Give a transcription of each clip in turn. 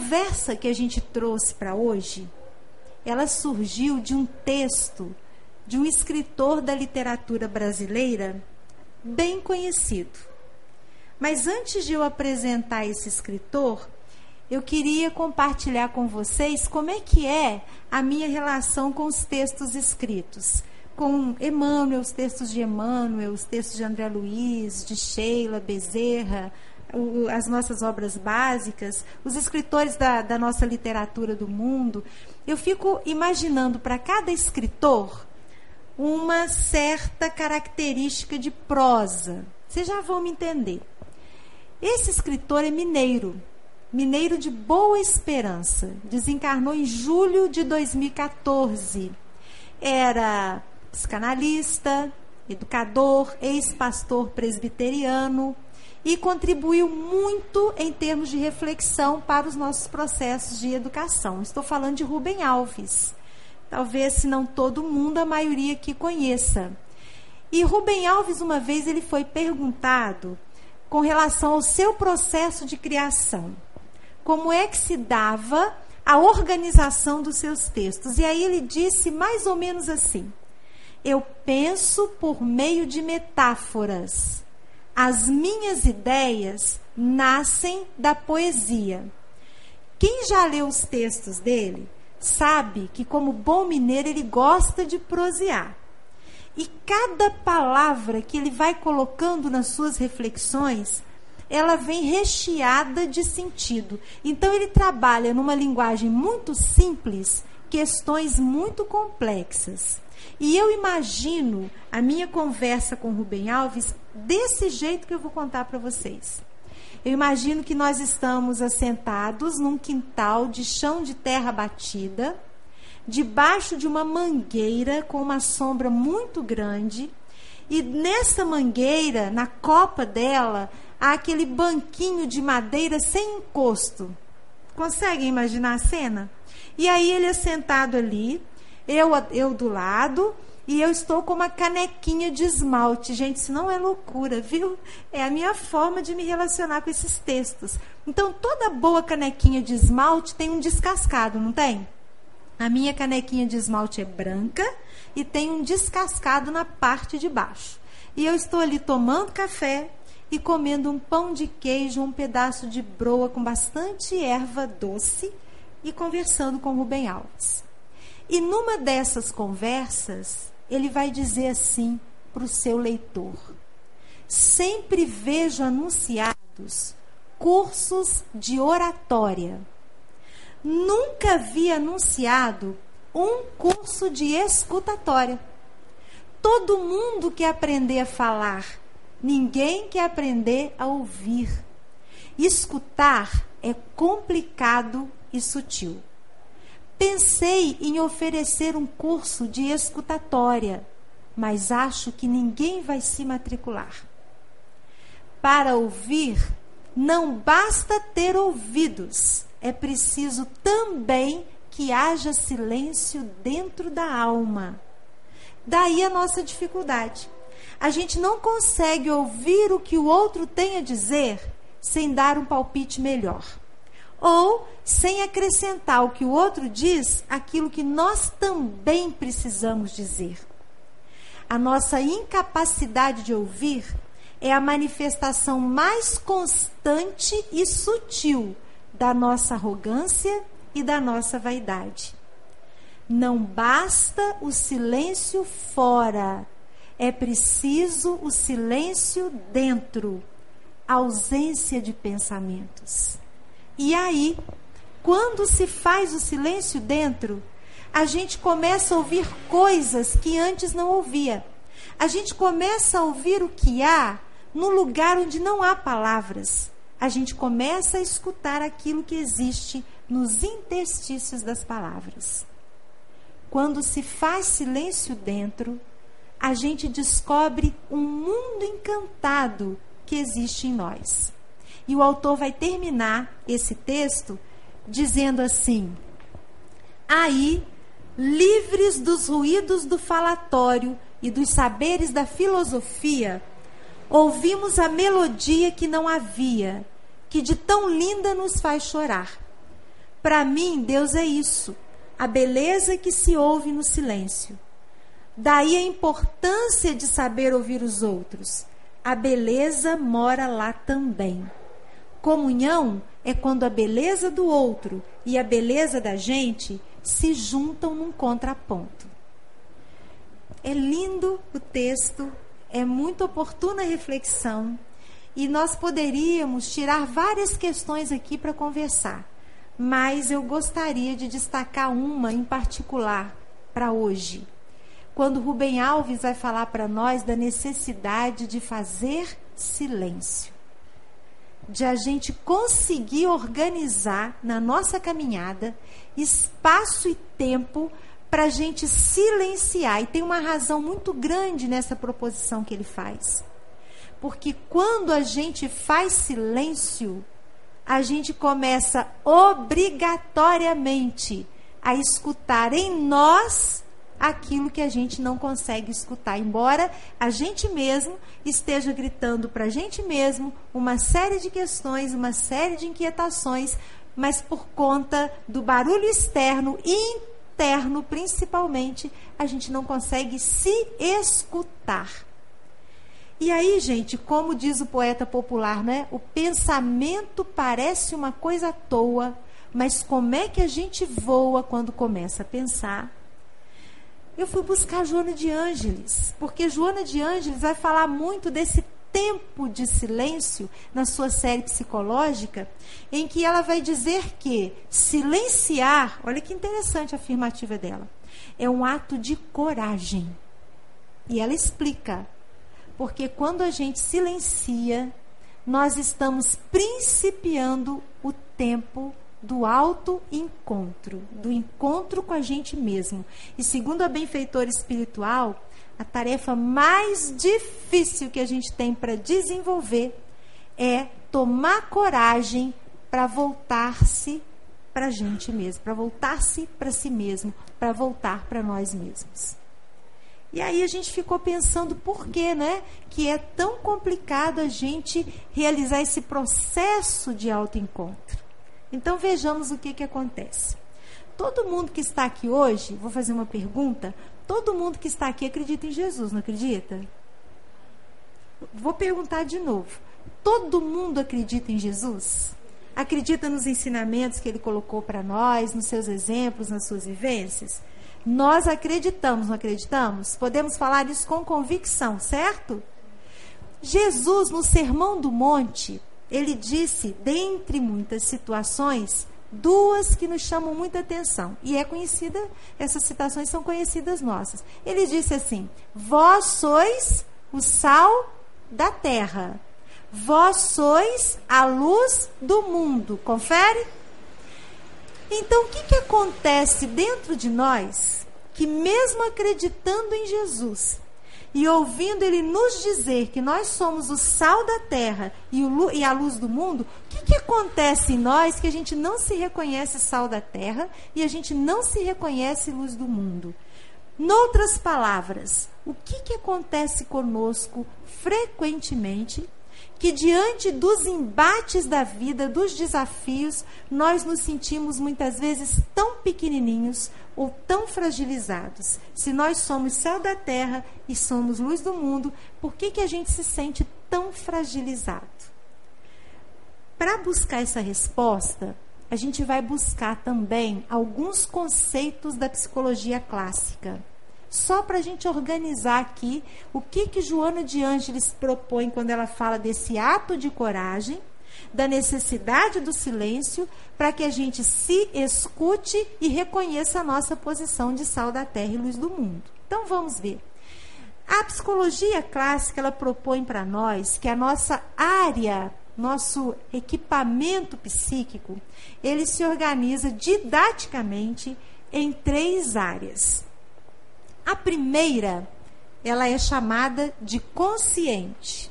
conversa que a gente trouxe para hoje, ela surgiu de um texto de um escritor da literatura brasileira bem conhecido. Mas antes de eu apresentar esse escritor, eu queria compartilhar com vocês como é que é a minha relação com os textos escritos. Com Emmanuel, os textos de Emmanuel, os textos de André Luiz, de Sheila Bezerra, as nossas obras básicas, os escritores da, da nossa literatura do mundo. Eu fico imaginando para cada escritor uma certa característica de prosa. Vocês já vão me entender. Esse escritor é mineiro, mineiro de Boa Esperança. Desencarnou em julho de 2014. Era psicanalista, educador, ex-pastor presbiteriano e contribuiu muito em termos de reflexão para os nossos processos de educação. Estou falando de Rubem Alves. Talvez, se não todo mundo, a maioria que conheça. E Rubem Alves, uma vez, ele foi perguntado com relação ao seu processo de criação. Como é que se dava a organização dos seus textos? E aí ele disse mais ou menos assim: Eu penso por meio de metáforas. As minhas ideias nascem da poesia. Quem já leu os textos dele sabe que, como bom mineiro, ele gosta de prosear. E cada palavra que ele vai colocando nas suas reflexões, ela vem recheada de sentido. Então ele trabalha numa linguagem muito simples, questões muito complexas. E eu imagino a minha conversa com Rubem Alves desse jeito que eu vou contar para vocês. Eu imagino que nós estamos assentados num quintal de chão de terra batida, debaixo de uma mangueira com uma sombra muito grande, e nessa mangueira, na copa dela, há aquele banquinho de madeira sem encosto. Conseguem imaginar a cena? E aí ele é sentado ali, eu, eu do lado, e eu estou com uma canequinha de esmalte. Gente, isso não é loucura, viu? É a minha forma de me relacionar com esses textos. Então, toda boa canequinha de esmalte tem um descascado, não tem? A minha canequinha de esmalte é branca e tem um descascado na parte de baixo. E eu estou ali tomando café e comendo um pão de queijo, um pedaço de broa com bastante erva doce e conversando com Rubem Alves. E numa dessas conversas, ele vai dizer assim para o seu leitor: Sempre vejo anunciados cursos de oratória. Nunca vi anunciado um curso de escutatória. Todo mundo quer aprender a falar, ninguém quer aprender a ouvir. Escutar é complicado e sutil. Pensei em oferecer um curso de escutatória, mas acho que ninguém vai se matricular. Para ouvir, não basta ter ouvidos, é preciso também que haja silêncio dentro da alma. Daí a nossa dificuldade. A gente não consegue ouvir o que o outro tem a dizer sem dar um palpite melhor ou sem acrescentar o que o outro diz, aquilo que nós também precisamos dizer. A nossa incapacidade de ouvir é a manifestação mais constante e sutil da nossa arrogância e da nossa vaidade. Não basta o silêncio fora, é preciso o silêncio dentro ausência de pensamentos. E aí, quando se faz o silêncio dentro, a gente começa a ouvir coisas que antes não ouvia. A gente começa a ouvir o que há no lugar onde não há palavras. A gente começa a escutar aquilo que existe nos interstícios das palavras. Quando se faz silêncio dentro, a gente descobre um mundo encantado que existe em nós. E o autor vai terminar esse texto dizendo assim: Aí, livres dos ruídos do falatório e dos saberes da filosofia, ouvimos a melodia que não havia, que de tão linda nos faz chorar. Para mim, Deus é isso, a beleza que se ouve no silêncio. Daí a importância de saber ouvir os outros. A beleza mora lá também. Comunhão é quando a beleza do outro e a beleza da gente se juntam num contraponto. É lindo o texto, é muito oportuna a reflexão e nós poderíamos tirar várias questões aqui para conversar, mas eu gostaria de destacar uma em particular para hoje. Quando Rubem Alves vai falar para nós da necessidade de fazer silêncio de a gente conseguir organizar na nossa caminhada espaço e tempo para a gente silenciar. E tem uma razão muito grande nessa proposição que ele faz. Porque quando a gente faz silêncio, a gente começa obrigatoriamente a escutar em nós aquilo que a gente não consegue escutar, embora a gente mesmo esteja gritando para a gente mesmo uma série de questões, uma série de inquietações, mas por conta do barulho externo e interno, principalmente, a gente não consegue se escutar. E aí, gente, como diz o poeta popular, né? O pensamento parece uma coisa à toa, mas como é que a gente voa quando começa a pensar? Eu fui buscar Joana de Ângeles, porque Joana de Ângeles vai falar muito desse tempo de silêncio na sua série psicológica, em que ela vai dizer que silenciar, olha que interessante a afirmativa dela, é um ato de coragem. E ela explica, porque quando a gente silencia, nós estamos principiando o tempo do auto-encontro, do encontro com a gente mesmo. E segundo a benfeitora espiritual, a tarefa mais difícil que a gente tem para desenvolver é tomar coragem para voltar-se para a gente mesmo, para voltar-se para si mesmo, para voltar para nós mesmos. E aí a gente ficou pensando por que, né? Que é tão complicado a gente realizar esse processo de autoencontro. Então vejamos o que, que acontece. Todo mundo que está aqui hoje, vou fazer uma pergunta. Todo mundo que está aqui acredita em Jesus, não acredita? Vou perguntar de novo. Todo mundo acredita em Jesus? Acredita nos ensinamentos que ele colocou para nós, nos seus exemplos, nas suas vivências? Nós acreditamos, não acreditamos? Podemos falar isso com convicção, certo? Jesus, no Sermão do Monte, ele disse, dentre muitas situações, duas que nos chamam muita atenção. E é conhecida, essas citações são conhecidas nossas. Ele disse assim: Vós sois o sal da terra. Vós sois a luz do mundo. Confere? Então, o que, que acontece dentro de nós que, mesmo acreditando em Jesus, e ouvindo ele nos dizer que nós somos o sal da terra e, o, e a luz do mundo, o que, que acontece em nós que a gente não se reconhece sal da terra e a gente não se reconhece luz do mundo? Noutras palavras, o que, que acontece conosco frequentemente que diante dos embates da vida, dos desafios, nós nos sentimos muitas vezes tão pequenininhos ou tão fragilizados. Se nós somos céu da terra e somos luz do mundo, por que, que a gente se sente tão fragilizado? Para buscar essa resposta, a gente vai buscar também alguns conceitos da psicologia clássica só para a gente organizar aqui o que, que Joana de Ângeles propõe quando ela fala desse ato de coragem, da necessidade do silêncio, para que a gente se escute e reconheça a nossa posição de sal da terra e luz do mundo. Então vamos ver. A psicologia clássica ela propõe para nós que a nossa área, nosso equipamento psíquico, ele se organiza didaticamente em três áreas. A primeira, ela é chamada de consciente.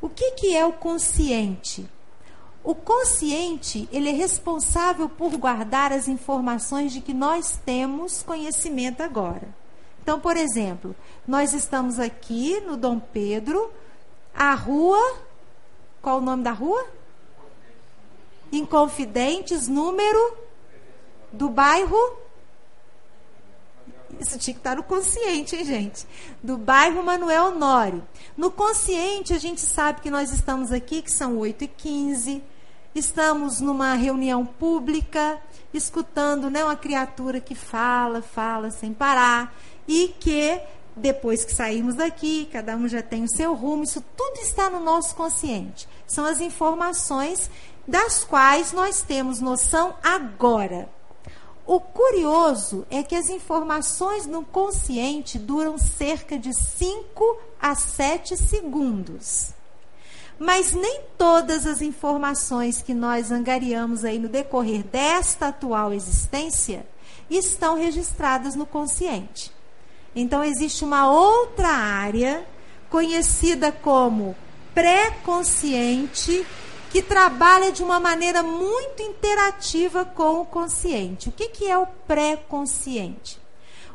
O que, que é o consciente? O consciente, ele é responsável por guardar as informações de que nós temos conhecimento agora. Então, por exemplo, nós estamos aqui no Dom Pedro, a rua, qual o nome da rua? Inconfidentes, número do bairro. Isso tinha que estar no consciente, hein, gente? Do bairro Manuel Honório. No consciente, a gente sabe que nós estamos aqui, que são 8 e 15 estamos numa reunião pública, escutando né, uma criatura que fala, fala sem parar, e que depois que saímos daqui, cada um já tem o seu rumo, isso tudo está no nosso consciente. São as informações das quais nós temos noção agora. O curioso é que as informações no consciente duram cerca de 5 a 7 segundos. Mas nem todas as informações que nós angariamos aí no decorrer desta atual existência estão registradas no consciente. Então existe uma outra área conhecida como pré-consciente que trabalha de uma maneira muito interativa com o consciente. O que, que é o pré-consciente?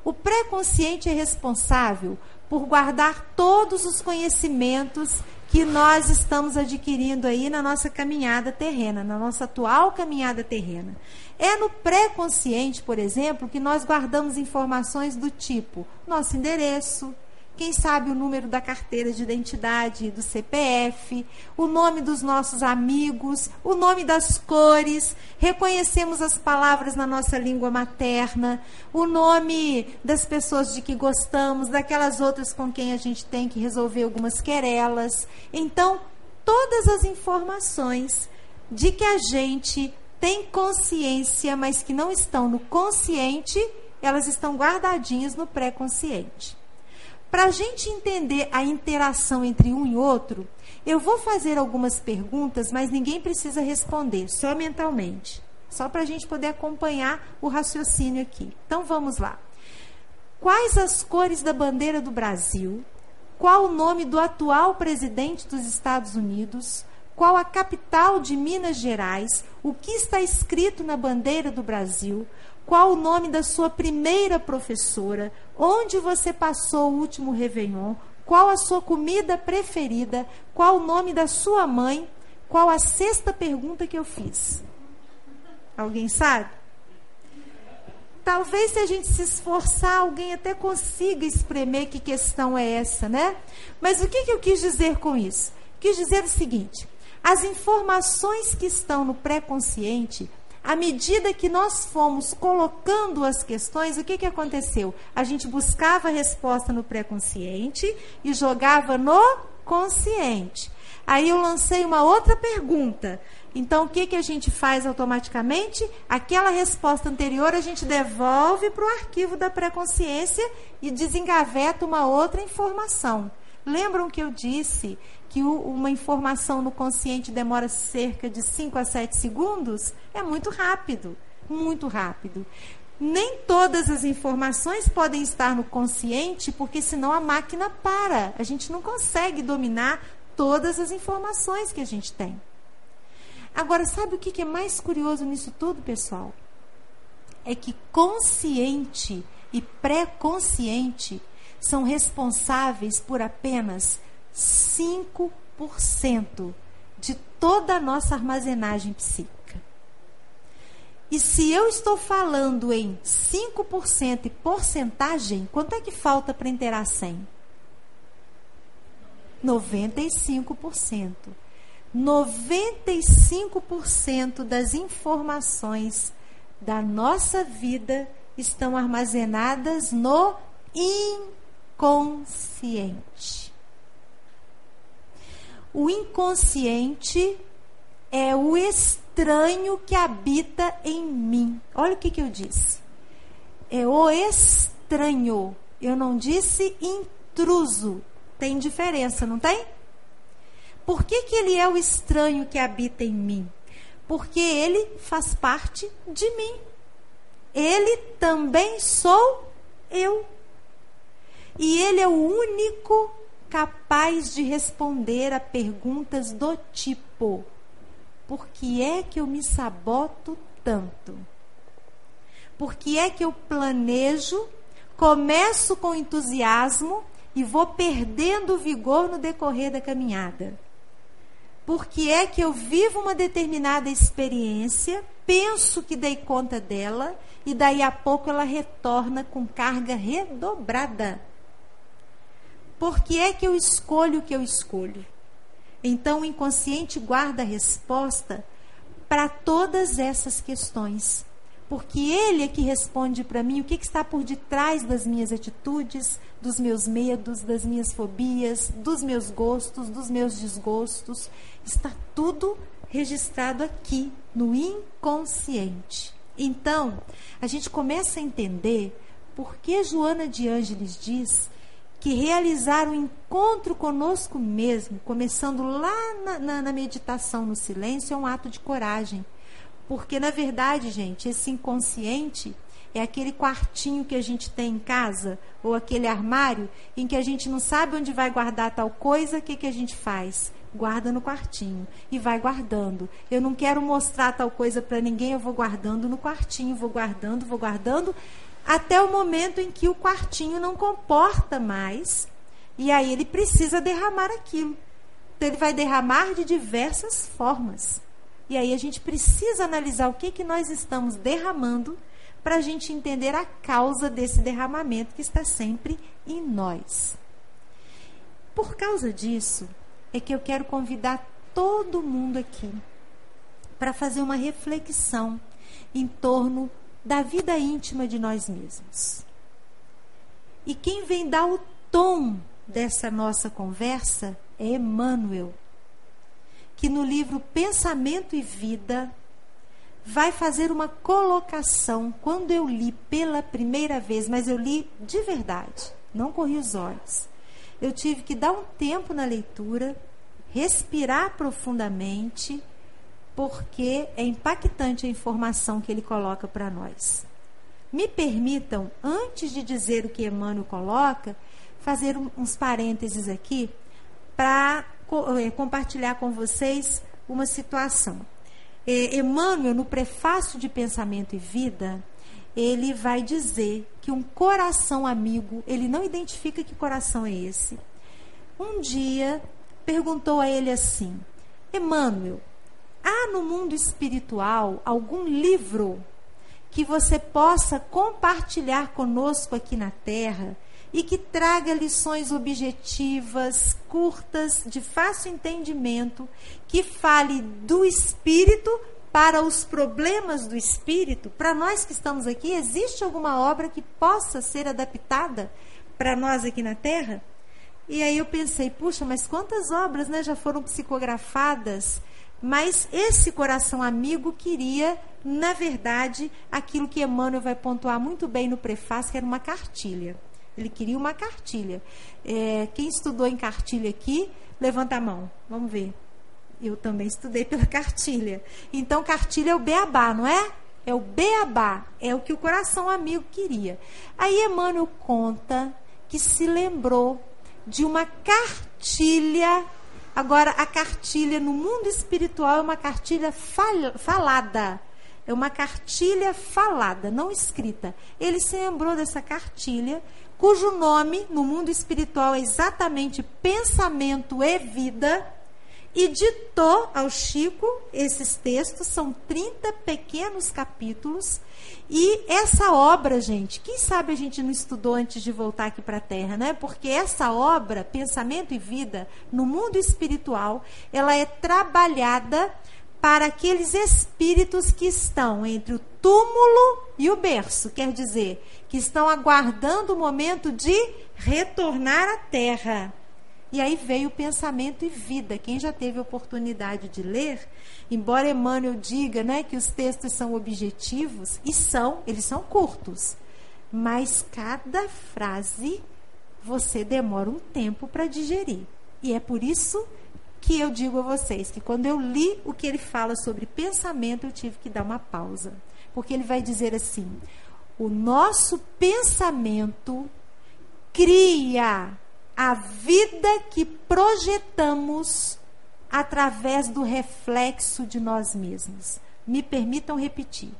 O pré-consciente é responsável por guardar todos os conhecimentos que nós estamos adquirindo aí na nossa caminhada terrena, na nossa atual caminhada terrena. É no pré-consciente, por exemplo, que nós guardamos informações do tipo nosso endereço, quem sabe o número da carteira de identidade, do CPF, o nome dos nossos amigos, o nome das cores, reconhecemos as palavras na nossa língua materna, o nome das pessoas de que gostamos, daquelas outras com quem a gente tem que resolver algumas querelas. Então, todas as informações de que a gente tem consciência, mas que não estão no consciente, elas estão guardadinhas no pré-consciente. Para a gente entender a interação entre um e outro, eu vou fazer algumas perguntas, mas ninguém precisa responder, só mentalmente. Só para a gente poder acompanhar o raciocínio aqui. Então vamos lá. Quais as cores da bandeira do Brasil? Qual o nome do atual presidente dos Estados Unidos? Qual a capital de Minas Gerais? O que está escrito na bandeira do Brasil? Qual o nome da sua primeira professora? Onde você passou o último Réveillon? Qual a sua comida preferida? Qual o nome da sua mãe? Qual a sexta pergunta que eu fiz? Alguém sabe? Talvez se a gente se esforçar, alguém até consiga espremer que questão é essa, né? Mas o que, que eu quis dizer com isso? Quis dizer o seguinte: as informações que estão no pré-consciente à medida que nós fomos colocando as questões, o que, que aconteceu? A gente buscava a resposta no pré-consciente e jogava no consciente. Aí eu lancei uma outra pergunta. Então, o que, que a gente faz automaticamente? Aquela resposta anterior a gente devolve para o arquivo da pré-consciência e desengaveta uma outra informação. Lembram que eu disse que uma informação no consciente demora cerca de 5 a 7 segundos, é muito rápido, muito rápido. Nem todas as informações podem estar no consciente, porque senão a máquina para. A gente não consegue dominar todas as informações que a gente tem. Agora, sabe o que é mais curioso nisso tudo, pessoal? É que consciente e pré-consciente são responsáveis por apenas 5% de toda a nossa armazenagem psíquica. E se eu estou falando em 5% e porcentagem, quanto é que falta para inteirar 100? 95%. 95% das informações da nossa vida estão armazenadas no inconsciente. O inconsciente é o estranho que habita em mim. Olha o que, que eu disse. É o estranho. Eu não disse intruso. Tem diferença, não tem? Por que, que ele é o estranho que habita em mim? Porque ele faz parte de mim. Ele também sou eu. E ele é o único capaz de responder a perguntas do tipo: por que é que eu me saboto tanto? Por que é que eu planejo, começo com entusiasmo e vou perdendo vigor no decorrer da caminhada? Por que é que eu vivo uma determinada experiência penso que dei conta dela e daí a pouco ela retorna com carga redobrada. Por que é que eu escolho o que eu escolho? Então o inconsciente guarda a resposta para todas essas questões. Porque ele é que responde para mim o que, que está por detrás das minhas atitudes, dos meus medos, das minhas fobias, dos meus gostos, dos meus desgostos. Está tudo registrado aqui no inconsciente. Então, a gente começa a entender por que Joana de Ângeles diz que realizar o um encontro conosco mesmo, começando lá na, na, na meditação no silêncio, é um ato de coragem. Porque, na verdade, gente, esse inconsciente é aquele quartinho que a gente tem em casa, ou aquele armário, em que a gente não sabe onde vai guardar tal coisa, o que, que a gente faz? Guarda no quartinho e vai guardando. Eu não quero mostrar tal coisa para ninguém, eu vou guardando no quartinho, vou guardando, vou guardando, até o momento em que o quartinho não comporta mais, e aí ele precisa derramar aquilo. Então ele vai derramar de diversas formas. E aí a gente precisa analisar o que, que nós estamos derramando para a gente entender a causa desse derramamento que está sempre em nós. Por causa disso, é que eu quero convidar todo mundo aqui para fazer uma reflexão em torno da vida íntima de nós mesmos. E quem vem dar o tom dessa nossa conversa é Emmanuel, que no livro Pensamento e Vida vai fazer uma colocação. Quando eu li pela primeira vez, mas eu li de verdade, não corri os olhos. Eu tive que dar um tempo na leitura, respirar profundamente, porque é impactante a informação que ele coloca para nós. Me permitam, antes de dizer o que Emmanuel coloca, fazer uns parênteses aqui para é, compartilhar com vocês uma situação. É, Emmanuel, no prefácio de Pensamento e Vida, ele vai dizer que um coração amigo, ele não identifica que coração é esse. Um dia perguntou a ele assim: Emmanuel, há no mundo espiritual algum livro que você possa compartilhar conosco aqui na Terra e que traga lições objetivas, curtas, de fácil entendimento, que fale do espírito para os problemas do espírito. Para nós que estamos aqui, existe alguma obra que possa ser adaptada para nós aqui na Terra? E aí eu pensei, puxa, mas quantas obras né, já foram psicografadas? Mas esse coração amigo queria, na verdade, aquilo que Emmanuel vai pontuar muito bem no prefácio, que era uma cartilha. Ele queria uma cartilha. É, quem estudou em cartilha aqui, levanta a mão. Vamos ver. Eu também estudei pela cartilha. Então, cartilha é o beabá, não é? É o beabá. É o que o coração amigo queria. Aí Emmanuel conta que se lembrou de uma cartilha. Agora, a cartilha no mundo espiritual é uma cartilha fal falada. É uma cartilha falada, não escrita. Ele se lembrou dessa cartilha cujo nome no mundo espiritual é exatamente pensamento e vida, e ditou ao Chico esses textos, são 30 pequenos capítulos. E essa obra, gente, quem sabe a gente não estudou antes de voltar aqui para a Terra, né? Porque essa obra, Pensamento e Vida, no mundo espiritual, ela é trabalhada para aqueles espíritos que estão entre o túmulo e o berço, quer dizer, que estão aguardando o momento de retornar à terra. E aí veio pensamento e vida. Quem já teve oportunidade de ler, embora Emmanuel diga né, que os textos são objetivos, e são, eles são curtos, mas cada frase você demora um tempo para digerir. E é por isso que eu digo a vocês que quando eu li o que ele fala sobre pensamento, eu tive que dar uma pausa. Porque ele vai dizer assim: o nosso pensamento cria a vida que projetamos através do reflexo de nós mesmos. Me permitam repetir.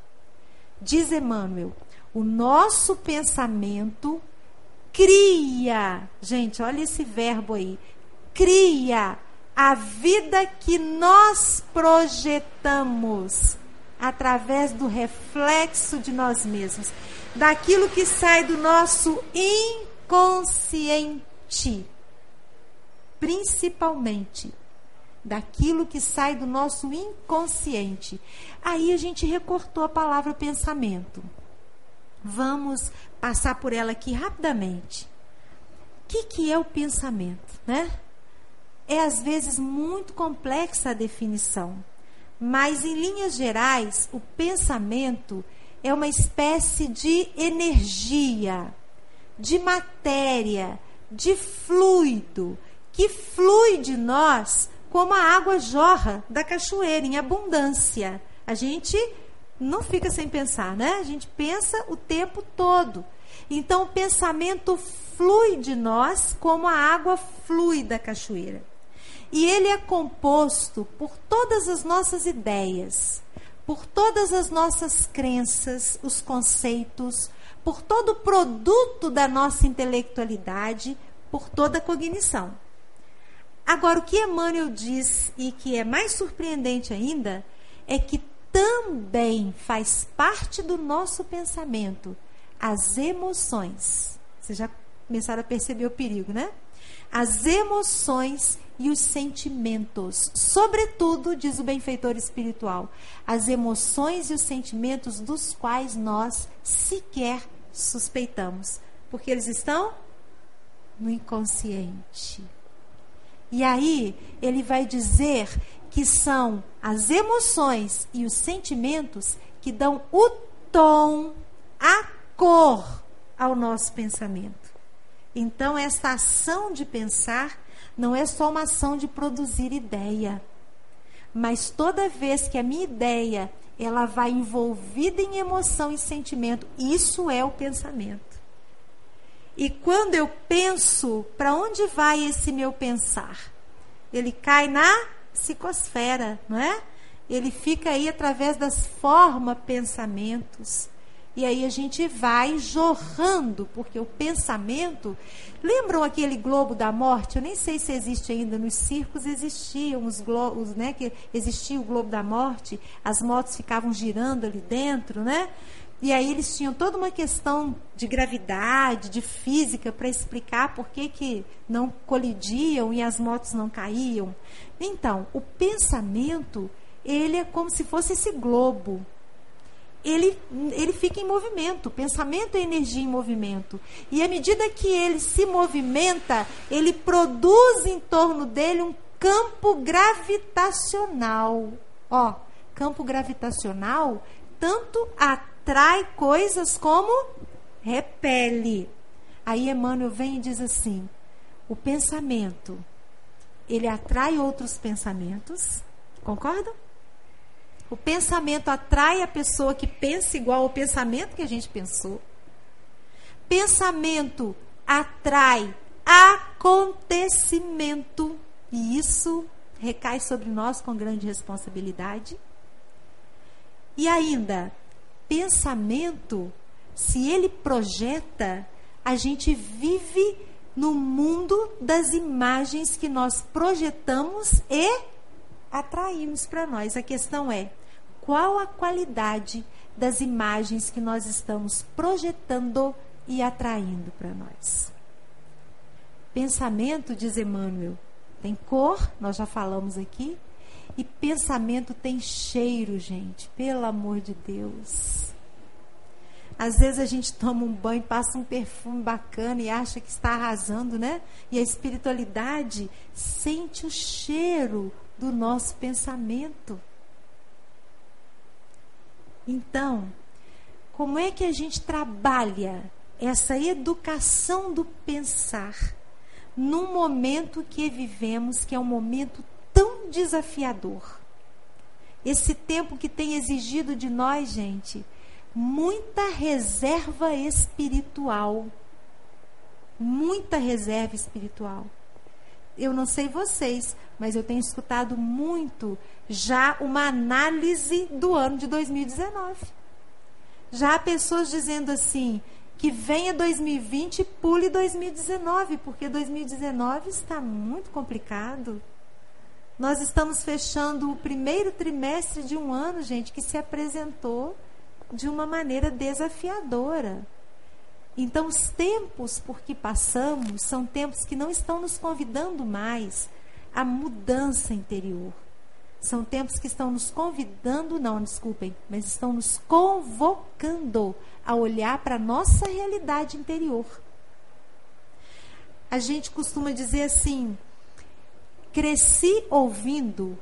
Diz Emmanuel, o nosso pensamento cria, gente, olha esse verbo aí, cria a vida que nós projetamos através do reflexo de nós mesmos, daquilo que sai do nosso inconsciente, principalmente daquilo que sai do nosso inconsciente. Aí a gente recortou a palavra pensamento. Vamos passar por ela aqui rapidamente. O que, que é o pensamento, né? É às vezes muito complexa a definição, mas em linhas gerais, o pensamento é uma espécie de energia, de matéria, de fluido que flui de nós como a água jorra da cachoeira em abundância. A gente não fica sem pensar, né? A gente pensa o tempo todo. Então o pensamento flui de nós como a água flui da cachoeira. E ele é composto por todas as nossas ideias, por todas as nossas crenças, os conceitos, por todo o produto da nossa intelectualidade, por toda a cognição. Agora, o que Emmanuel diz e que é mais surpreendente ainda é que também faz parte do nosso pensamento as emoções. Vocês já começaram a perceber o perigo, né? As emoções e os sentimentos. Sobretudo, diz o benfeitor espiritual, as emoções e os sentimentos dos quais nós sequer suspeitamos. Porque eles estão no inconsciente. E aí ele vai dizer que são as emoções e os sentimentos que dão o tom, a cor ao nosso pensamento. Então, essa ação de pensar não é só uma ação de produzir ideia, mas toda vez que a minha ideia ela vai envolvida em emoção e sentimento, isso é o pensamento. E quando eu penso, para onde vai esse meu pensar? Ele cai na psicosfera, não é? Ele fica aí através das formas pensamentos. E aí a gente vai jorrando, porque o pensamento. Lembram aquele globo da morte? Eu nem sei se existe ainda. Nos circos existiam os globos, né? Que existia o globo da morte, as motos ficavam girando ali dentro, né? E aí eles tinham toda uma questão de gravidade, de física, para explicar por que, que não colidiam e as motos não caíam. Então, o pensamento, ele é como se fosse esse globo. Ele, ele fica em movimento. Pensamento é energia em movimento. E à medida que ele se movimenta, ele produz em torno dele um campo gravitacional. Ó, campo gravitacional tanto atrai coisas como repele. Aí Emmanuel vem e diz assim: o pensamento, ele atrai outros pensamentos, concordam? O pensamento atrai a pessoa que pensa igual ao pensamento que a gente pensou. Pensamento atrai acontecimento, e isso recai sobre nós com grande responsabilidade. E ainda, pensamento, se ele projeta, a gente vive no mundo das imagens que nós projetamos e atraímos para nós. A questão é: qual a qualidade das imagens que nós estamos projetando e atraindo para nós? Pensamento, diz Emmanuel, tem cor, nós já falamos aqui, e pensamento tem cheiro, gente, pelo amor de Deus. Às vezes a gente toma um banho, passa um perfume bacana e acha que está arrasando, né? E a espiritualidade sente o cheiro do nosso pensamento. Então, como é que a gente trabalha essa educação do pensar num momento que vivemos, que é um momento tão desafiador. Esse tempo que tem exigido de nós, gente, muita reserva espiritual. Muita reserva espiritual. Eu não sei vocês, mas eu tenho escutado muito já uma análise do ano de 2019. Já há pessoas dizendo assim: que venha 2020 e pule 2019, porque 2019 está muito complicado Nós estamos fechando o primeiro trimestre de um ano, gente, que se apresentou de uma maneira desafiadora. Então, os tempos por que passamos são tempos que não estão nos convidando mais à mudança interior. São tempos que estão nos convidando, não, desculpem, mas estão nos convocando a olhar para a nossa realidade interior. A gente costuma dizer assim: cresci ouvindo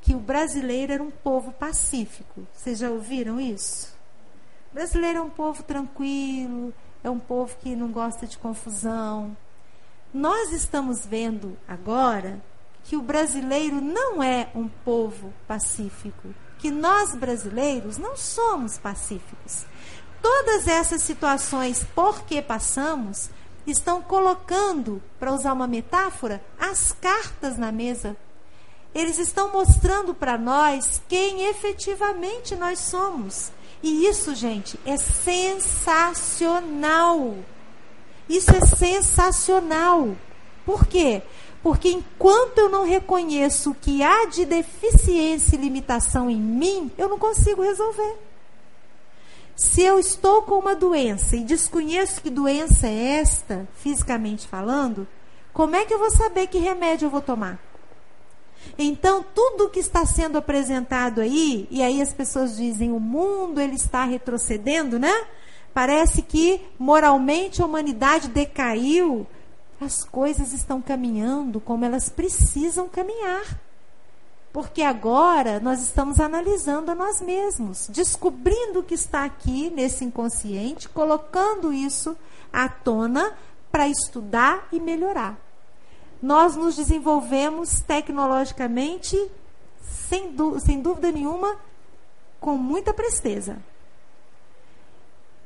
que o brasileiro era um povo pacífico. Vocês já ouviram isso? O brasileiro é um povo tranquilo, é um povo que não gosta de confusão. Nós estamos vendo agora que o brasileiro não é um povo pacífico, que nós brasileiros não somos pacíficos. Todas essas situações por que passamos estão colocando, para usar uma metáfora, as cartas na mesa. Eles estão mostrando para nós quem efetivamente nós somos. E isso, gente, é sensacional. Isso é sensacional. Por quê? Porque enquanto eu não reconheço o que há de deficiência e limitação em mim, eu não consigo resolver. Se eu estou com uma doença e desconheço que doença é esta, fisicamente falando, como é que eu vou saber que remédio eu vou tomar? Então, tudo que está sendo apresentado aí, e aí as pessoas dizem, o mundo ele está retrocedendo, né? Parece que moralmente a humanidade decaiu. As coisas estão caminhando como elas precisam caminhar. Porque agora nós estamos analisando a nós mesmos, descobrindo o que está aqui nesse inconsciente, colocando isso à tona para estudar e melhorar nós nos desenvolvemos tecnologicamente, sem, sem dúvida nenhuma, com muita presteza.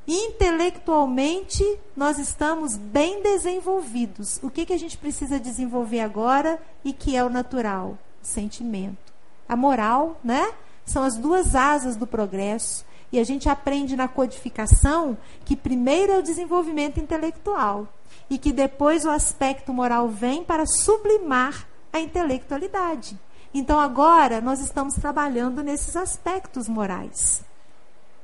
Intelectualmente, nós estamos bem desenvolvidos. O que, que a gente precisa desenvolver agora e que é o natural? O sentimento. A moral, né? São as duas asas do progresso. E a gente aprende na codificação que primeiro é o desenvolvimento intelectual e que depois o aspecto moral vem para sublimar a intelectualidade. Então agora nós estamos trabalhando nesses aspectos morais.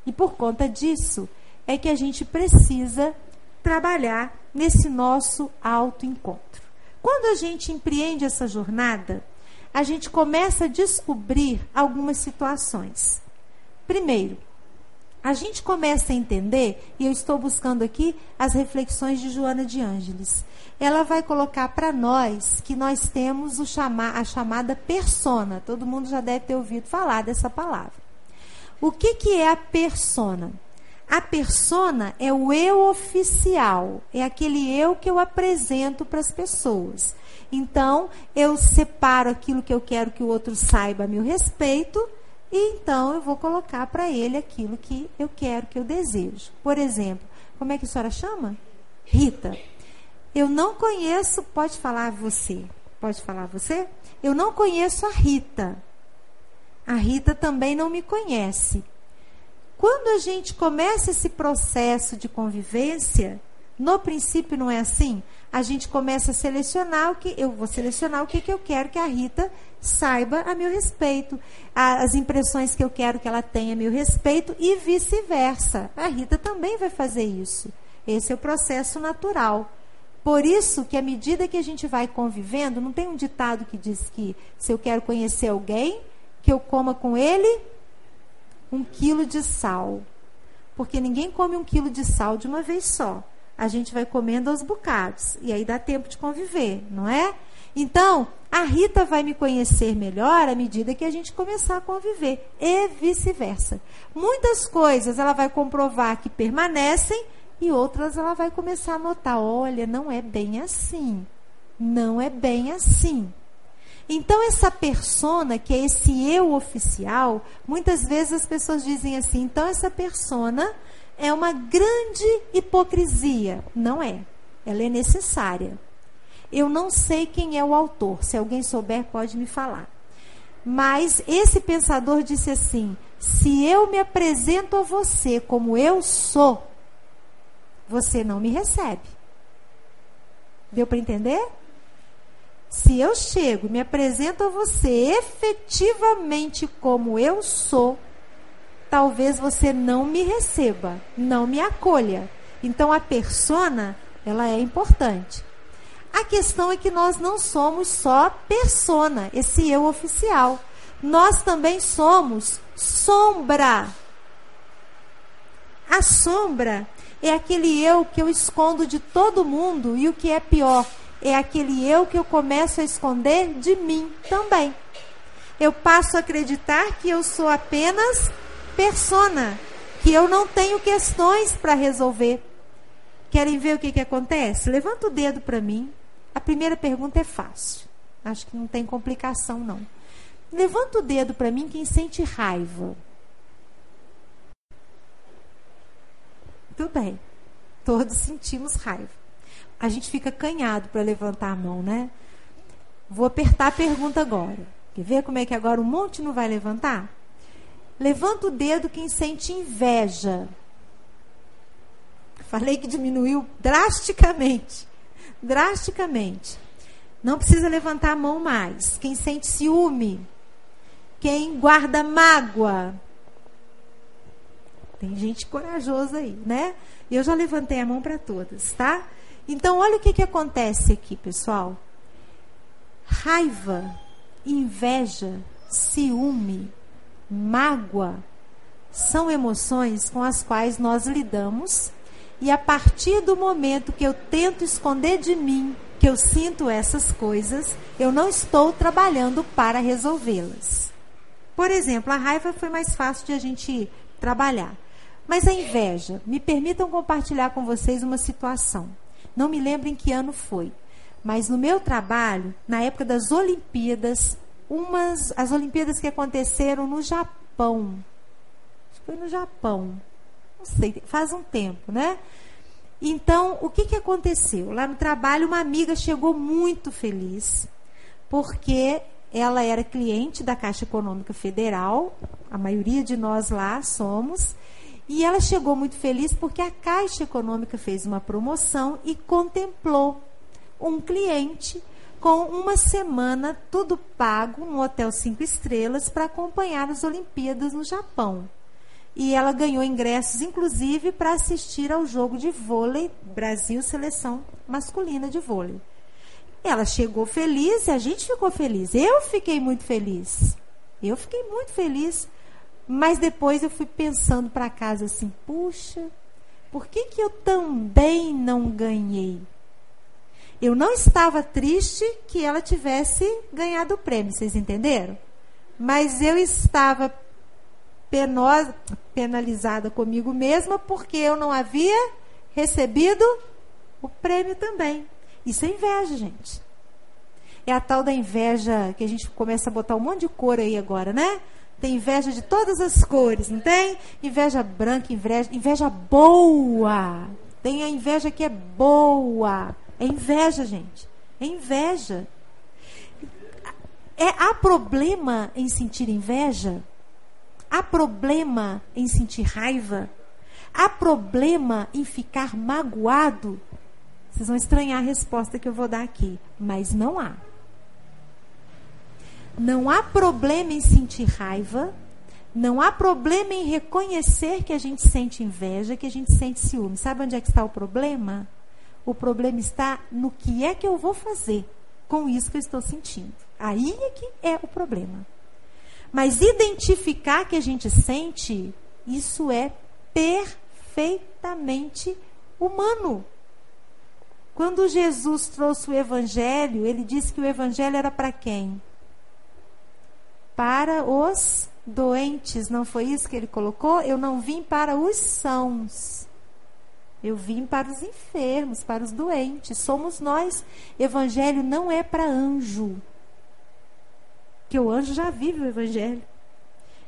E por conta disso é que a gente precisa trabalhar nesse nosso autoencontro. Quando a gente empreende essa jornada, a gente começa a descobrir algumas situações. Primeiro, a gente começa a entender, e eu estou buscando aqui as reflexões de Joana de Ângeles. Ela vai colocar para nós que nós temos o chama, a chamada persona. Todo mundo já deve ter ouvido falar dessa palavra. O que, que é a persona? A persona é o eu oficial, é aquele eu que eu apresento para as pessoas. Então, eu separo aquilo que eu quero que o outro saiba a meu respeito e então eu vou colocar para ele aquilo que eu quero, que eu desejo. Por exemplo, como é que a senhora chama? Rita. Eu não conheço, pode falar você. Pode falar você? Eu não conheço a Rita. A Rita também não me conhece. Quando a gente começa esse processo de convivência, no princípio não é assim? A gente começa a selecionar o que eu vou selecionar o que, que eu quero que a Rita saiba a meu respeito, as impressões que eu quero que ela tenha a meu respeito e vice-versa. A Rita também vai fazer isso. Esse é o processo natural. Por isso que à medida que a gente vai convivendo, não tem um ditado que diz que se eu quero conhecer alguém, que eu coma com ele um quilo de sal. Porque ninguém come um quilo de sal de uma vez só. A gente vai comendo aos bocados. E aí dá tempo de conviver, não é? Então, a Rita vai me conhecer melhor à medida que a gente começar a conviver, e vice-versa. Muitas coisas ela vai comprovar que permanecem e outras ela vai começar a notar: olha, não é bem assim. Não é bem assim. Então, essa persona, que é esse eu oficial, muitas vezes as pessoas dizem assim: então, essa persona é uma grande hipocrisia. Não é. Ela é necessária. Eu não sei quem é o autor, se alguém souber, pode me falar. Mas esse pensador disse assim: se eu me apresento a você como eu sou, você não me recebe. Deu para entender? Se eu chego e me apresento a você efetivamente como eu sou, talvez você não me receba, não me acolha. Então a persona, ela é importante. A questão é que nós não somos só persona, esse eu oficial. Nós também somos sombra. A sombra é aquele eu que eu escondo de todo mundo e o que é pior, é aquele eu que eu começo a esconder de mim também. Eu passo a acreditar que eu sou apenas persona, que eu não tenho questões para resolver. Querem ver o que, que acontece? Levanta o dedo para mim. A primeira pergunta é fácil. Acho que não tem complicação, não. Levanta o dedo para mim quem sente raiva. Tudo bem. Todos sentimos raiva. A gente fica canhado para levantar a mão, né? Vou apertar a pergunta agora. Quer ver como é que agora um monte não vai levantar? Levanta o dedo quem sente inveja. Falei que diminuiu drasticamente. Drasticamente. Não precisa levantar a mão mais. Quem sente ciúme. Quem guarda mágoa. Tem gente corajosa aí, né? Eu já levantei a mão para todas, tá? Então, olha o que, que acontece aqui, pessoal. Raiva, inveja, ciúme, mágoa são emoções com as quais nós lidamos e a partir do momento que eu tento esconder de mim que eu sinto essas coisas, eu não estou trabalhando para resolvê-las. Por exemplo, a raiva foi mais fácil de a gente trabalhar. Mas a inveja, me permitam compartilhar com vocês uma situação. Não me lembro em que ano foi, mas no meu trabalho, na época das Olimpíadas, umas as Olimpíadas que aconteceram no Japão. Acho que foi no Japão. Não sei, faz um tempo, né? Então, o que, que aconteceu? Lá no trabalho, uma amiga chegou muito feliz, porque ela era cliente da Caixa Econômica Federal, a maioria de nós lá somos, e ela chegou muito feliz porque a Caixa Econômica fez uma promoção e contemplou um cliente com uma semana tudo pago no hotel cinco estrelas para acompanhar as Olimpíadas no Japão. E ela ganhou ingressos, inclusive, para assistir ao jogo de vôlei Brasil Seleção Masculina de Vôlei. Ela chegou feliz e a gente ficou feliz. Eu fiquei muito feliz. Eu fiquei muito feliz. Mas depois eu fui pensando para casa assim: puxa, por que, que eu também não ganhei? Eu não estava triste que ela tivesse ganhado o prêmio, vocês entenderam? Mas eu estava penosa, penalizada comigo mesma porque eu não havia recebido o prêmio também. Isso é inveja, gente. É a tal da inveja que a gente começa a botar um monte de cor aí agora, né? Tem inveja de todas as cores, não tem? Inveja branca, inveja, inveja boa. Tem a inveja que é boa. É inveja, gente. É inveja. É, há problema em sentir inveja? Há problema em sentir raiva? Há problema em ficar magoado? Vocês vão estranhar a resposta que eu vou dar aqui, mas não há. Não há problema em sentir raiva, não há problema em reconhecer que a gente sente inveja, que a gente sente ciúme. Sabe onde é que está o problema? O problema está no que é que eu vou fazer com isso que eu estou sentindo. Aí é que é o problema. Mas identificar que a gente sente, isso é perfeitamente humano. Quando Jesus trouxe o evangelho, ele disse que o evangelho era para quem? Para os doentes, não foi isso que ele colocou? Eu não vim para os sãos. Eu vim para os enfermos, para os doentes. Somos nós. Evangelho não é para anjo. Que o anjo já vive o evangelho.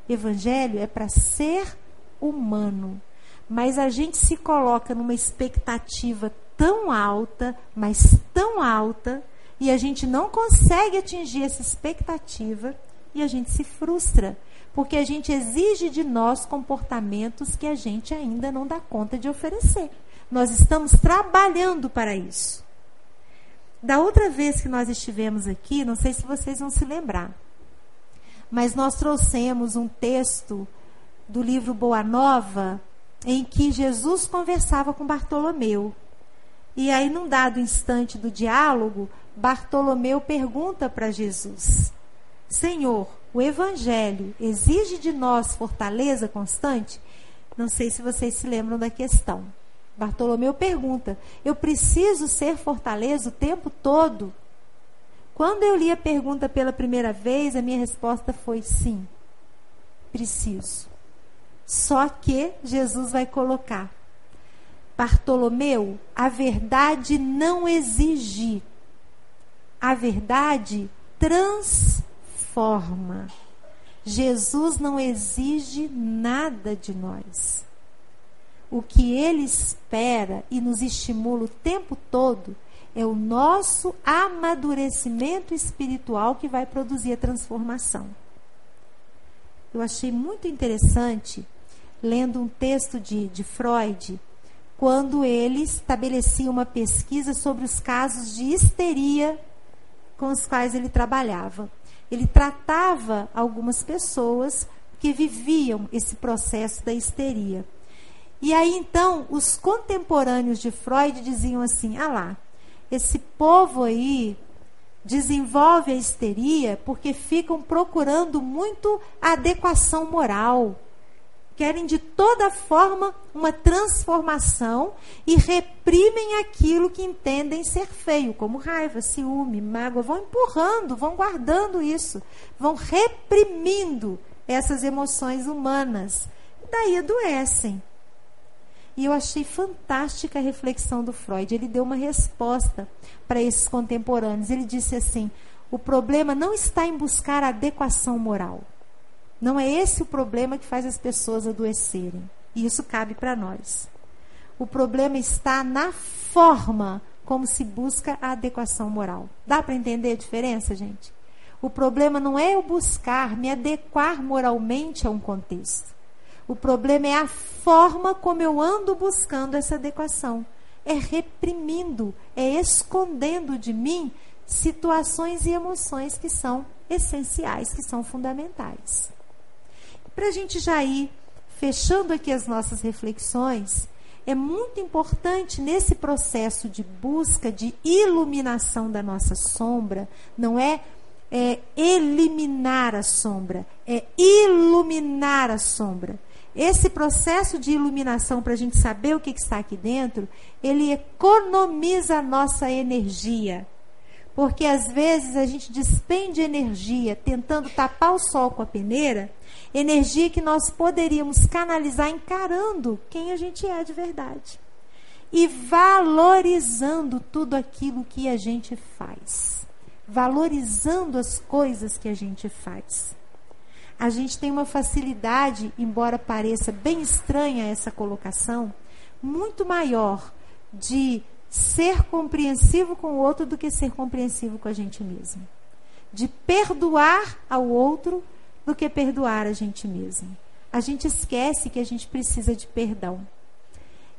Evangelho é para ser humano. Mas a gente se coloca numa expectativa tão alta, mas tão alta, e a gente não consegue atingir essa expectativa e a gente se frustra, porque a gente exige de nós comportamentos que a gente ainda não dá conta de oferecer. Nós estamos trabalhando para isso. Da outra vez que nós estivemos aqui, não sei se vocês vão se lembrar, mas nós trouxemos um texto do livro Boa Nova em que Jesus conversava com Bartolomeu. E aí, num dado instante do diálogo, Bartolomeu pergunta para Jesus: Senhor, o Evangelho exige de nós fortaleza constante? Não sei se vocês se lembram da questão. Bartolomeu pergunta: Eu preciso ser fortaleza o tempo todo? Quando eu li a pergunta pela primeira vez, a minha resposta foi sim, preciso. Só que Jesus vai colocar: Bartolomeu, a verdade não exige, a verdade transforma. Jesus não exige nada de nós. O que ele espera e nos estimula o tempo todo é o nosso amadurecimento espiritual que vai produzir a transformação. Eu achei muito interessante, lendo um texto de, de Freud, quando ele estabelecia uma pesquisa sobre os casos de histeria com os quais ele trabalhava ele tratava algumas pessoas que viviam esse processo da histeria. E aí então, os contemporâneos de Freud diziam assim: ah lá, esse povo aí desenvolve a histeria porque ficam procurando muito adequação moral querem de toda forma uma transformação e reprimem aquilo que entendem ser feio, como raiva, ciúme, mágoa, vão empurrando, vão guardando isso, vão reprimindo essas emoções humanas. Daí adoecem. E eu achei fantástica a reflexão do Freud. Ele deu uma resposta para esses contemporâneos. Ele disse assim: o problema não está em buscar adequação moral. Não é esse o problema que faz as pessoas adoecerem. E isso cabe para nós. O problema está na forma como se busca a adequação moral. Dá para entender a diferença, gente? O problema não é eu buscar me adequar moralmente a um contexto. O problema é a forma como eu ando buscando essa adequação. É reprimindo, é escondendo de mim situações e emoções que são essenciais, que são fundamentais. Para a gente já ir fechando aqui as nossas reflexões, é muito importante nesse processo de busca de iluminação da nossa sombra, não é, é eliminar a sombra, é iluminar a sombra. Esse processo de iluminação, para a gente saber o que, que está aqui dentro, ele economiza a nossa energia. Porque às vezes a gente despende energia tentando tapar o sol com a peneira energia que nós poderíamos canalizar encarando quem a gente é de verdade e valorizando tudo aquilo que a gente faz, valorizando as coisas que a gente faz. A gente tem uma facilidade, embora pareça bem estranha essa colocação, muito maior de ser compreensivo com o outro do que ser compreensivo com a gente mesmo. De perdoar ao outro do que perdoar a gente mesmo. A gente esquece que a gente precisa de perdão.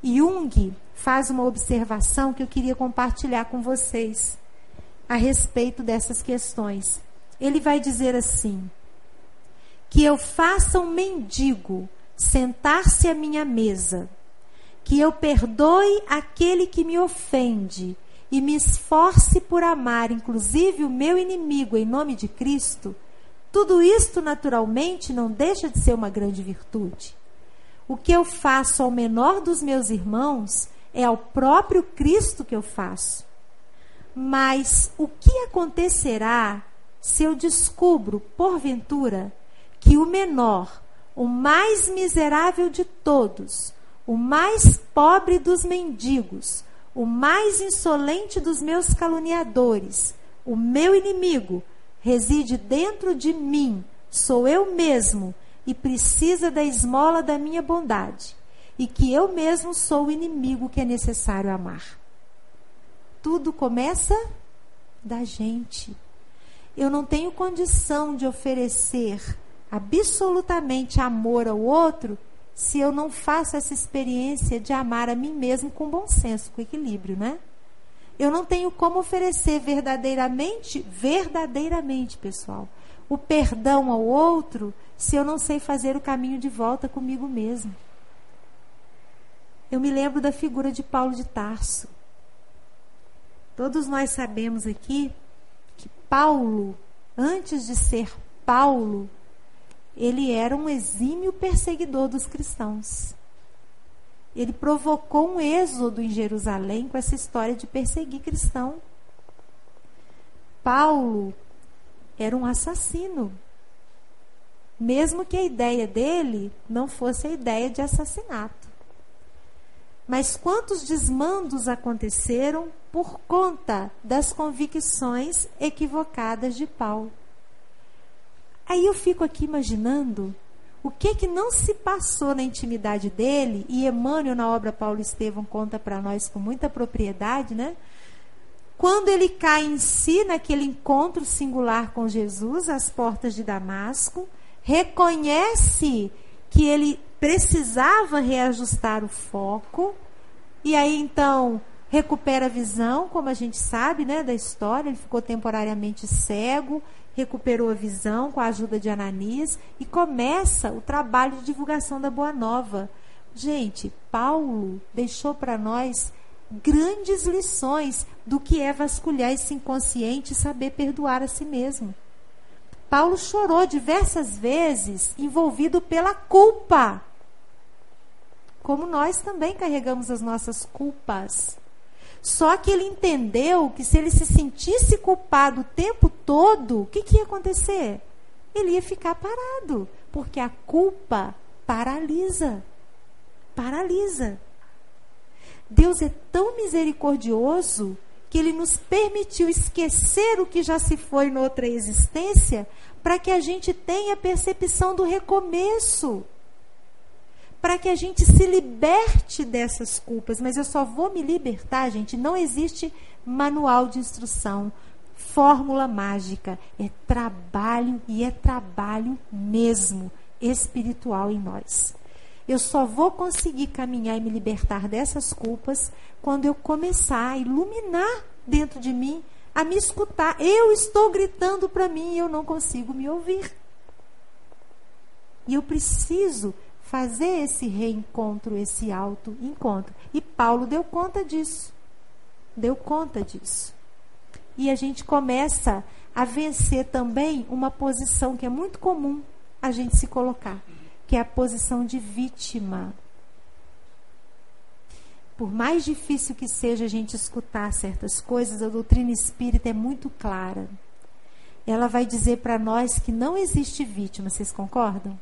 Jung faz uma observação que eu queria compartilhar com vocês a respeito dessas questões. Ele vai dizer assim: que eu faça um mendigo sentar-se à minha mesa, que eu perdoe aquele que me ofende e me esforce por amar, inclusive o meu inimigo, em nome de Cristo tudo isto, naturalmente, não deixa de ser uma grande virtude. O que eu faço ao menor dos meus irmãos é ao próprio Cristo que eu faço. Mas o que acontecerá se eu descubro, porventura, que o menor, o mais miserável de todos, o mais pobre dos mendigos, o mais insolente dos meus caluniadores, o meu inimigo, reside dentro de mim, sou eu mesmo e precisa da esmola da minha bondade, e que eu mesmo sou o inimigo que é necessário amar. Tudo começa da gente. Eu não tenho condição de oferecer absolutamente amor ao outro se eu não faço essa experiência de amar a mim mesmo com bom senso, com equilíbrio, né? Eu não tenho como oferecer verdadeiramente, verdadeiramente, pessoal, o perdão ao outro se eu não sei fazer o caminho de volta comigo mesmo. Eu me lembro da figura de Paulo de Tarso. Todos nós sabemos aqui que Paulo, antes de ser Paulo, ele era um exímio perseguidor dos cristãos. Ele provocou um êxodo em Jerusalém com essa história de perseguir cristão. Paulo era um assassino. Mesmo que a ideia dele não fosse a ideia de assassinato. Mas quantos desmandos aconteceram por conta das convicções equivocadas de Paulo? Aí eu fico aqui imaginando o que que não se passou na intimidade dele, e Emmanuel, na obra Paulo Estevão, conta para nós com muita propriedade, né? Quando ele cai em si naquele encontro singular com Jesus, às portas de Damasco, reconhece que ele precisava reajustar o foco, e aí então recupera a visão, como a gente sabe, né, da história, ele ficou temporariamente cego, recuperou a visão com a ajuda de Ananias e começa o trabalho de divulgação da Boa Nova. Gente, Paulo deixou para nós grandes lições do que é vasculhar esse inconsciente e saber perdoar a si mesmo. Paulo chorou diversas vezes, envolvido pela culpa. Como nós também carregamos as nossas culpas. Só que ele entendeu que se ele se sentisse culpado o tempo todo, o que, que ia acontecer? Ele ia ficar parado, porque a culpa paralisa. Paralisa. Deus é tão misericordioso que ele nos permitiu esquecer o que já se foi noutra existência, para que a gente tenha percepção do recomeço para que a gente se liberte dessas culpas. Mas eu só vou me libertar, gente. Não existe manual de instrução, fórmula mágica. É trabalho e é trabalho mesmo espiritual em nós. Eu só vou conseguir caminhar e me libertar dessas culpas quando eu começar a iluminar dentro de mim, a me escutar. Eu estou gritando para mim e eu não consigo me ouvir. E eu preciso fazer esse reencontro, esse alto encontro. E Paulo deu conta disso. Deu conta disso. E a gente começa a vencer também uma posição que é muito comum a gente se colocar, que é a posição de vítima. Por mais difícil que seja a gente escutar certas coisas, a doutrina espírita é muito clara. Ela vai dizer para nós que não existe vítima, vocês concordam?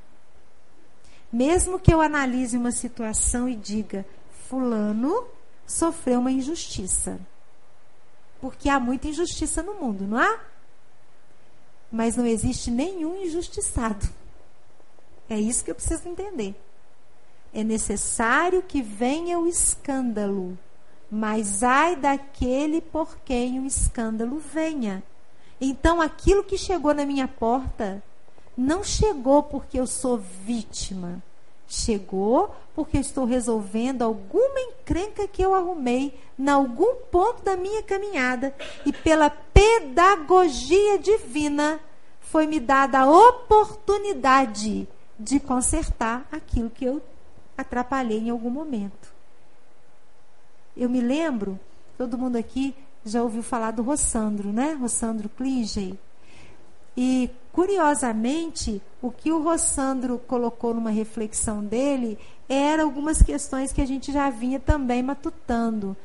Mesmo que eu analise uma situação e diga, Fulano sofreu uma injustiça. Porque há muita injustiça no mundo, não há? Mas não existe nenhum injustiçado. É isso que eu preciso entender. É necessário que venha o escândalo, mas ai daquele por quem o escândalo venha. Então, aquilo que chegou na minha porta não chegou porque eu sou vítima. Chegou porque eu estou resolvendo alguma encrenca que eu arrumei em algum ponto da minha caminhada e pela pedagogia divina foi me dada a oportunidade de consertar aquilo que eu atrapalhei em algum momento. Eu me lembro, todo mundo aqui já ouviu falar do Rossandro, né? Rossandro Klingey. E, curiosamente, o que o Rossandro colocou numa reflexão dele eram algumas questões que a gente já vinha também matutando.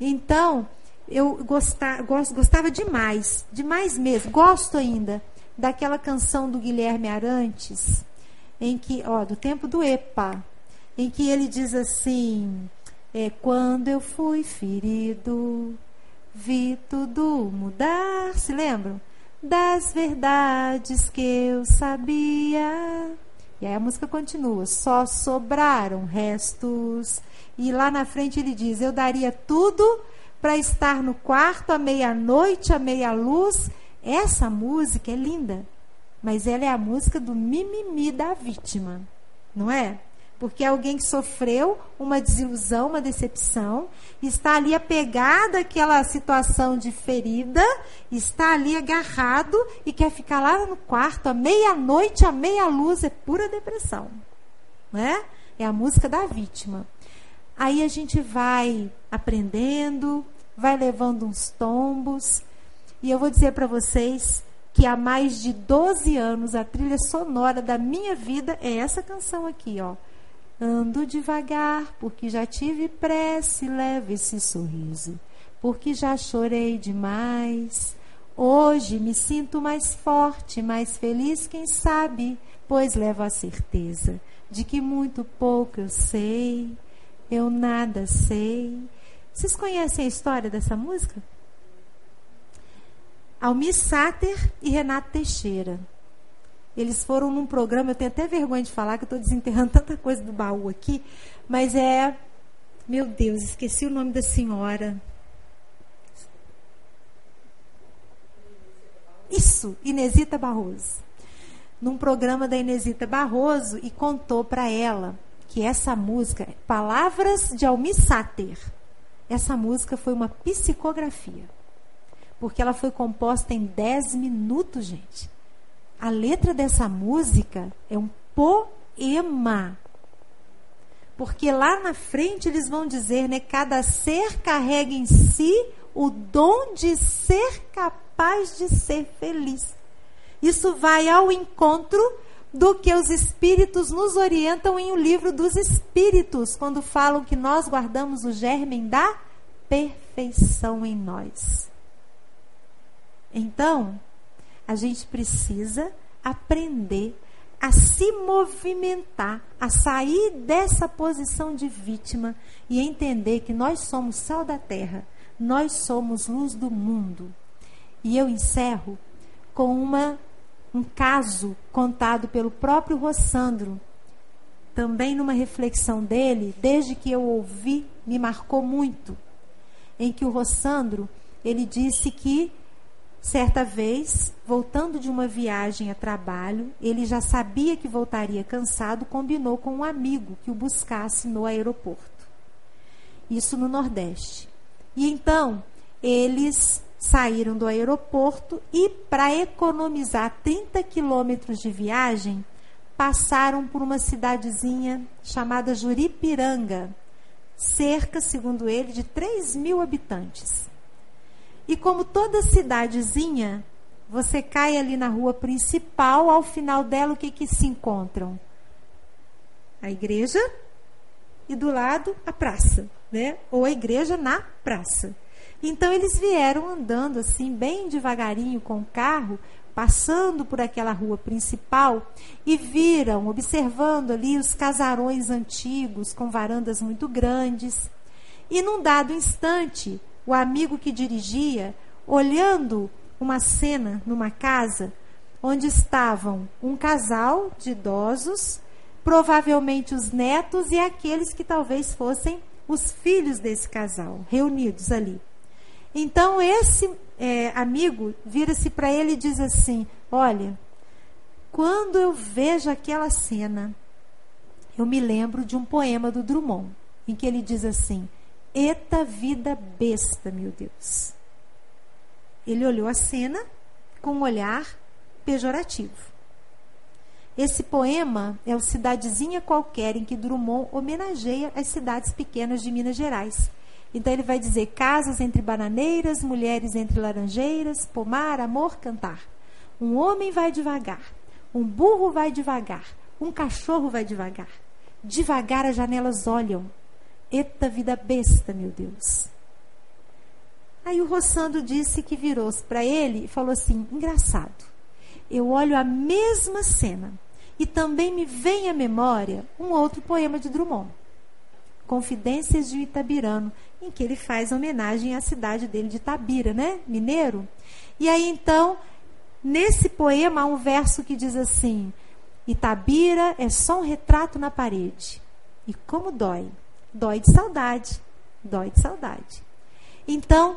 Então, eu gostava, gostava demais, demais mesmo, gosto ainda daquela canção do Guilherme Arantes, em que, ó, do tempo do EPA, em que ele diz assim: é, quando eu fui ferido, vi tudo mudar. Se lembram? Das verdades que eu sabia. E aí a música continua: só sobraram restos. E lá na frente ele diz: Eu daria tudo para estar no quarto à meia-noite, à meia-luz. Essa música é linda, mas ela é a música do mimimi da vítima, não é? Porque é alguém que sofreu uma desilusão, uma decepção, está ali apegado àquela situação de ferida, está ali agarrado e quer ficar lá no quarto à meia-noite, à meia luz, é pura depressão. Né? É a música da vítima. Aí a gente vai aprendendo, vai levando uns tombos, e eu vou dizer para vocês que há mais de 12 anos a trilha sonora da minha vida é essa canção aqui, ó. Ando devagar, porque já tive pressa e leve esse sorriso, porque já chorei demais. Hoje me sinto mais forte, mais feliz, quem sabe, pois levo a certeza de que muito pouco eu sei, eu nada sei. Vocês conhecem a história dessa música? Almir Sater e Renato Teixeira. Eles foram num programa, eu tenho até vergonha de falar que eu estou desenterrando tanta coisa do baú aqui, mas é. Meu Deus, esqueci o nome da senhora. Isso, Inesita Barroso. Num programa da Inesita Barroso e contou para ela que essa música, Palavras de Almir Sater, essa música foi uma psicografia. Porque ela foi composta em 10 minutos, gente. A letra dessa música é um poema. Porque lá na frente eles vão dizer, né, cada ser carrega em si o dom de ser capaz de ser feliz. Isso vai ao encontro do que os espíritos nos orientam em o livro dos espíritos, quando falam que nós guardamos o germen da perfeição em nós. Então, a gente precisa aprender a se movimentar, a sair dessa posição de vítima e entender que nós somos sal da terra, nós somos luz do mundo. E eu encerro com uma, um caso contado pelo próprio Rossandro, também numa reflexão dele, desde que eu ouvi, me marcou muito, em que o Rossandro, ele disse que Certa vez, voltando de uma viagem a trabalho, ele já sabia que voltaria cansado, combinou com um amigo que o buscasse no aeroporto. Isso no Nordeste. E então, eles saíram do aeroporto e, para economizar 30 quilômetros de viagem, passaram por uma cidadezinha chamada Juripiranga, cerca, segundo ele, de 3 mil habitantes. E como toda cidadezinha, você cai ali na rua principal, ao final dela o que, que se encontram? A igreja e do lado a praça, né? Ou a igreja na praça. Então eles vieram andando assim, bem devagarinho com o carro, passando por aquela rua principal e viram, observando ali os casarões antigos com varandas muito grandes. E num dado instante, o amigo que dirigia, olhando uma cena numa casa onde estavam um casal de idosos, provavelmente os netos e aqueles que talvez fossem os filhos desse casal, reunidos ali. Então, esse é, amigo vira-se para ele e diz assim: Olha, quando eu vejo aquela cena, eu me lembro de um poema do Drummond, em que ele diz assim: Eita vida besta, meu Deus. Ele olhou a cena com um olhar pejorativo. Esse poema é o Cidadezinha Qualquer, em que Drummond homenageia as cidades pequenas de Minas Gerais. Então ele vai dizer casas entre bananeiras, mulheres entre laranjeiras, pomar, amor, cantar. Um homem vai devagar, um burro vai devagar, um cachorro vai devagar. Devagar as janelas olham, Eita vida besta, meu Deus. Aí o Rossando disse que virou-se para ele e falou assim: engraçado. Eu olho a mesma cena e também me vem à memória um outro poema de Drummond, Confidências de Itabirano, em que ele faz homenagem à cidade dele de Itabira, né? Mineiro. E aí então, nesse poema há um verso que diz assim: Itabira é só um retrato na parede. E como dói dói de saudade. Dói de saudade. Então,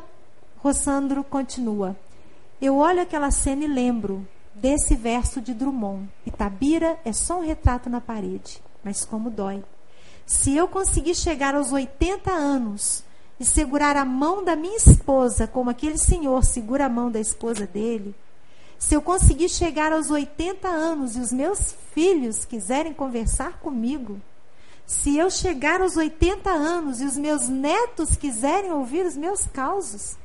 Rossandro continua. Eu olho aquela cena e lembro desse verso de Drummond. Itabira é só um retrato na parede, mas como dói. Se eu conseguir chegar aos 80 anos e segurar a mão da minha esposa, como aquele senhor segura a mão da esposa dele, se eu conseguir chegar aos 80 anos e os meus filhos quiserem conversar comigo, se eu chegar aos 80 anos e os meus netos quiserem ouvir os meus causos,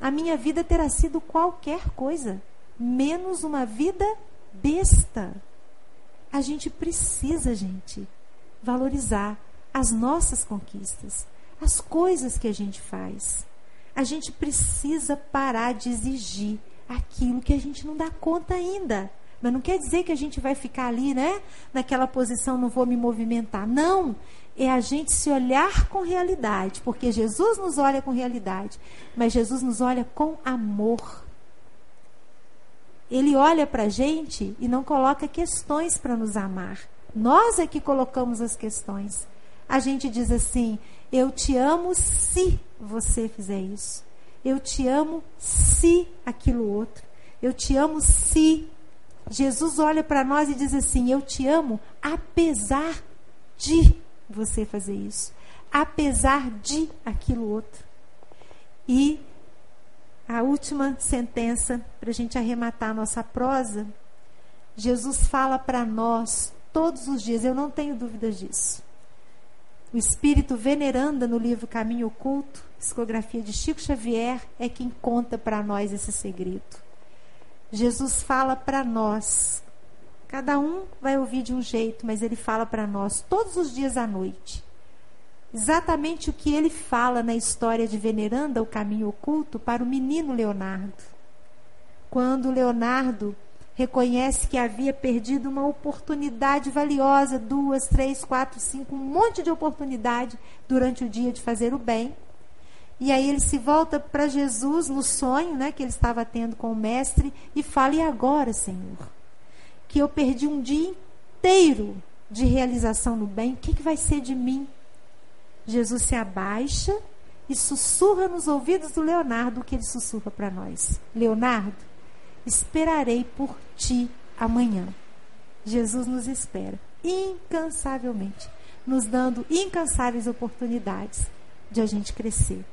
a minha vida terá sido qualquer coisa, menos uma vida besta. A gente precisa, gente, valorizar as nossas conquistas, as coisas que a gente faz. A gente precisa parar de exigir aquilo que a gente não dá conta ainda. Mas não quer dizer que a gente vai ficar ali, né? Naquela posição, não vou me movimentar. Não. É a gente se olhar com realidade. Porque Jesus nos olha com realidade. Mas Jesus nos olha com amor. Ele olha para a gente e não coloca questões para nos amar. Nós é que colocamos as questões. A gente diz assim: Eu te amo se você fizer isso. Eu te amo se aquilo outro. Eu te amo se. Jesus olha para nós e diz assim: Eu te amo apesar de você fazer isso. Apesar de aquilo outro. E a última sentença, para a gente arrematar a nossa prosa, Jesus fala para nós todos os dias, eu não tenho dúvidas disso. O espírito veneranda no livro Caminho Oculto, psicografia de Chico Xavier, é quem conta para nós esse segredo. Jesus fala para nós. Cada um vai ouvir de um jeito, mas ele fala para nós todos os dias à noite. Exatamente o que ele fala na história de Veneranda, o caminho oculto, para o menino Leonardo. Quando Leonardo reconhece que havia perdido uma oportunidade valiosa, duas, três, quatro, cinco, um monte de oportunidade durante o dia de fazer o bem. E aí ele se volta para Jesus no sonho, né, que ele estava tendo com o mestre e fala: "E agora, Senhor, que eu perdi um dia inteiro de realização no bem, o que, que vai ser de mim?" Jesus se abaixa e sussurra nos ouvidos do Leonardo o que ele sussurra para nós. Leonardo, esperarei por ti amanhã. Jesus nos espera incansavelmente, nos dando incansáveis oportunidades de a gente crescer.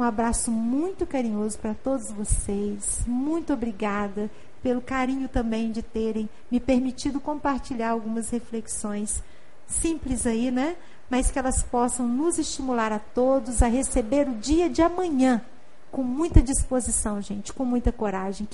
Um abraço muito carinhoso para todos vocês. Muito obrigada pelo carinho também de terem me permitido compartilhar algumas reflexões simples aí, né? Mas que elas possam nos estimular a todos a receber o dia de amanhã com muita disposição, gente, com muita coragem.